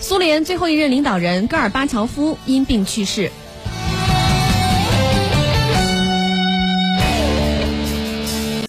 苏联最后一任领导人戈尔巴乔夫因病去世。